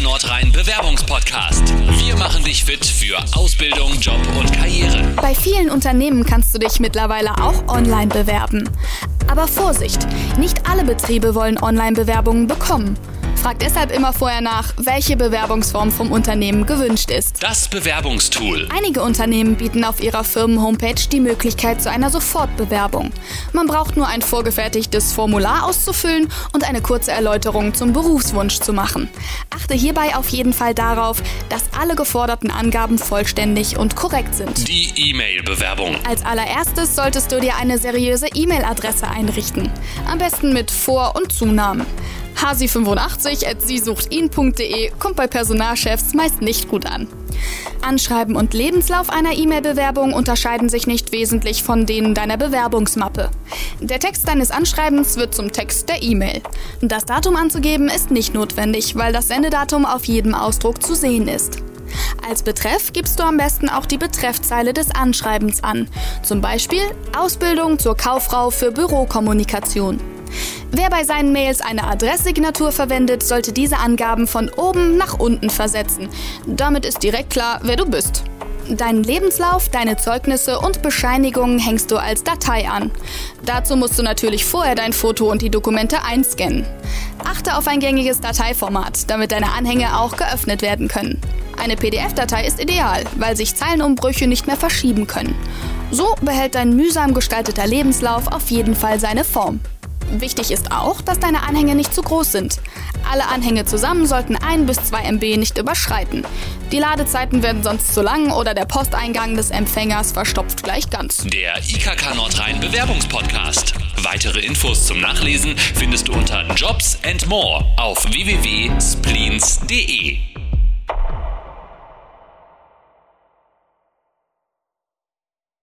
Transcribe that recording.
Nordrhein Bewerbungspodcast. Wir machen dich fit für Ausbildung, Job und Karriere. Bei vielen Unternehmen kannst du dich mittlerweile auch online bewerben. Aber Vorsicht, nicht alle Betriebe wollen Online-Bewerbungen bekommen. Frag deshalb immer vorher nach, welche Bewerbungsform vom Unternehmen gewünscht ist. Das Bewerbungstool. Einige Unternehmen bieten auf ihrer Firmen-Homepage die Möglichkeit zu einer Sofortbewerbung. Man braucht nur ein vorgefertigtes Formular auszufüllen und eine kurze Erläuterung zum Berufswunsch zu machen. Achte hierbei auf jeden Fall darauf, dass alle geforderten Angaben vollständig und korrekt sind. Die E-Mail-Bewerbung. Als allererstes solltest du dir eine seriöse E-Mail-Adresse einrichten. Am besten mit Vor- und Zunamen. Hasi85 at kommt bei Personalchefs meist nicht gut an. Anschreiben und Lebenslauf einer E-Mail-Bewerbung unterscheiden sich nicht wesentlich von denen deiner Bewerbungsmappe. Der Text deines Anschreibens wird zum Text der E-Mail. Das Datum anzugeben ist nicht notwendig, weil das Sendedatum auf jedem Ausdruck zu sehen ist. Als Betreff gibst du am besten auch die Betreffzeile des Anschreibens an. Zum Beispiel Ausbildung zur Kauffrau für Bürokommunikation. Wer bei seinen Mails eine Adresssignatur verwendet, sollte diese Angaben von oben nach unten versetzen. Damit ist direkt klar, wer du bist. Deinen Lebenslauf, deine Zeugnisse und Bescheinigungen hängst du als Datei an. Dazu musst du natürlich vorher dein Foto und die Dokumente einscannen. Achte auf ein gängiges Dateiformat, damit deine Anhänge auch geöffnet werden können. Eine PDF-Datei ist ideal, weil sich Zeilenumbrüche nicht mehr verschieben können. So behält dein mühsam gestalteter Lebenslauf auf jeden Fall seine Form. Wichtig ist auch, dass deine Anhänge nicht zu groß sind. Alle Anhänge zusammen sollten 1 bis 2 MB nicht überschreiten. Die Ladezeiten werden sonst zu lang oder der Posteingang des Empfängers verstopft gleich ganz. Der IKK Nordrhein Bewerbungspodcast. Weitere Infos zum Nachlesen findest du unter Jobs and More auf www.spleens.de.